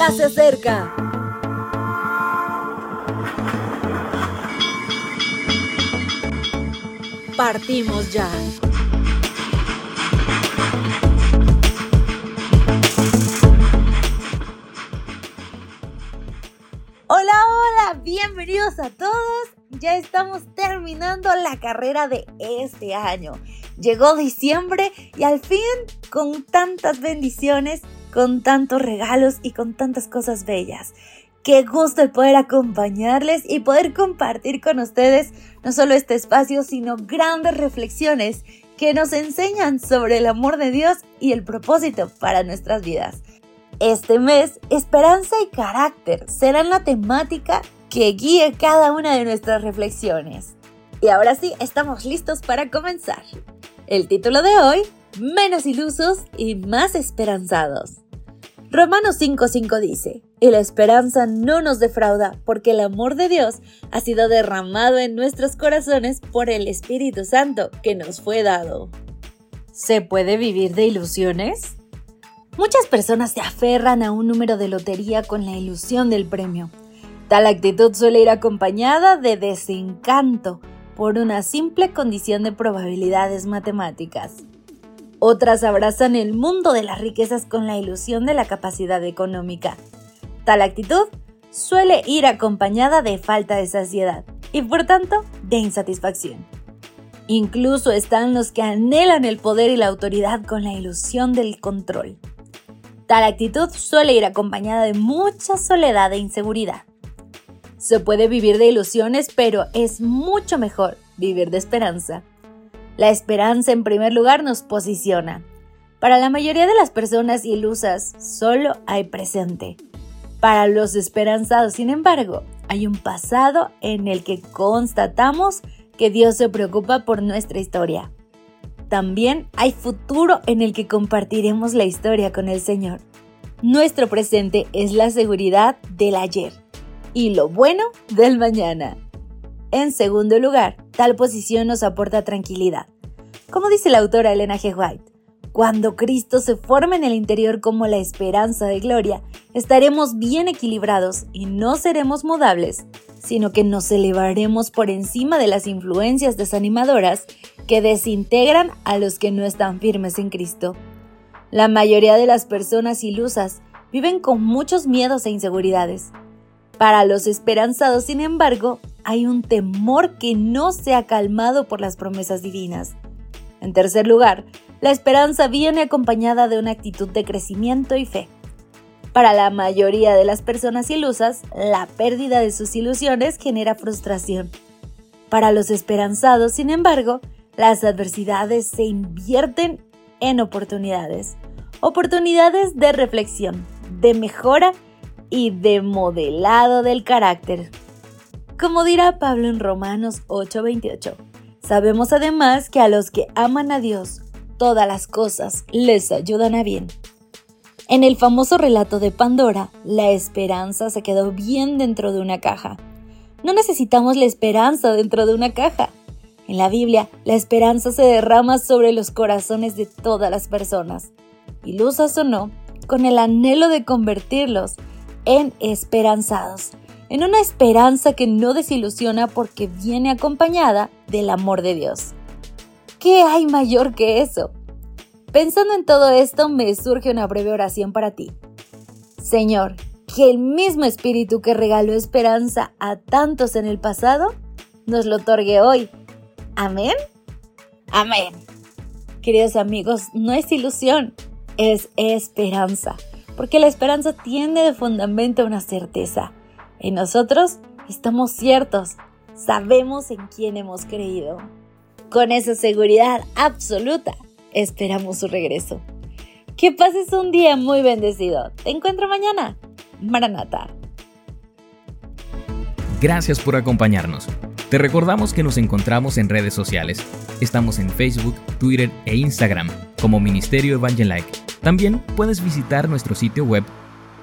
ya se acerca. Partimos ya. Hola, hola, bienvenidos a todos. Ya estamos terminando la carrera de este año. Llegó diciembre y al fin, con tantas bendiciones, con tantos regalos y con tantas cosas bellas. Qué gusto el poder acompañarles y poder compartir con ustedes no solo este espacio, sino grandes reflexiones que nos enseñan sobre el amor de Dios y el propósito para nuestras vidas. Este mes, esperanza y carácter serán la temática que guíe cada una de nuestras reflexiones. Y ahora sí, estamos listos para comenzar. El título de hoy, Menos ilusos y más esperanzados. Romanos 5:5 dice, y la esperanza no nos defrauda, porque el amor de Dios ha sido derramado en nuestros corazones por el Espíritu Santo que nos fue dado. ¿Se puede vivir de ilusiones? Muchas personas se aferran a un número de lotería con la ilusión del premio. Tal actitud suele ir acompañada de desencanto por una simple condición de probabilidades matemáticas. Otras abrazan el mundo de las riquezas con la ilusión de la capacidad económica. Tal actitud suele ir acompañada de falta de saciedad y por tanto de insatisfacción. Incluso están los que anhelan el poder y la autoridad con la ilusión del control. Tal actitud suele ir acompañada de mucha soledad e inseguridad. Se puede vivir de ilusiones, pero es mucho mejor vivir de esperanza. La esperanza en primer lugar nos posiciona. Para la mayoría de las personas ilusas, solo hay presente. Para los esperanzados, sin embargo, hay un pasado en el que constatamos que Dios se preocupa por nuestra historia. También hay futuro en el que compartiremos la historia con el Señor. Nuestro presente es la seguridad del ayer y lo bueno del mañana. En segundo lugar, tal posición nos aporta tranquilidad. Como dice la autora Elena G. White, cuando Cristo se forma en el interior como la esperanza de gloria, estaremos bien equilibrados y no seremos mudables, sino que nos elevaremos por encima de las influencias desanimadoras que desintegran a los que no están firmes en Cristo. La mayoría de las personas ilusas viven con muchos miedos e inseguridades. Para los esperanzados, sin embargo, hay un temor que no se ha calmado por las promesas divinas. En tercer lugar, la esperanza viene acompañada de una actitud de crecimiento y fe. Para la mayoría de las personas ilusas, la pérdida de sus ilusiones genera frustración. Para los esperanzados, sin embargo, las adversidades se invierten en oportunidades. Oportunidades de reflexión, de mejora y de modelado del carácter. Como dirá Pablo en Romanos 8:28, sabemos además que a los que aman a Dios, todas las cosas les ayudan a bien. En el famoso relato de Pandora, la esperanza se quedó bien dentro de una caja. No necesitamos la esperanza dentro de una caja. En la Biblia, la esperanza se derrama sobre los corazones de todas las personas, ilusas o no, con el anhelo de convertirlos en esperanzados, en una esperanza que no desilusiona porque viene acompañada del amor de Dios. ¿Qué hay mayor que eso? Pensando en todo esto, me surge una breve oración para ti. Señor, que el mismo espíritu que regaló esperanza a tantos en el pasado, nos lo otorgue hoy. Amén. Amén. Queridos amigos, no es ilusión, es esperanza, porque la esperanza tiene de fundamento una certeza en nosotros estamos ciertos, sabemos en quién hemos creído. Con esa seguridad absoluta, esperamos su regreso. Que pases un día muy bendecido. Te encuentro mañana. Maranata. Gracias por acompañarnos. Te recordamos que nos encontramos en redes sociales. Estamos en Facebook, Twitter e Instagram como Ministerio Evangelike. También puedes visitar nuestro sitio web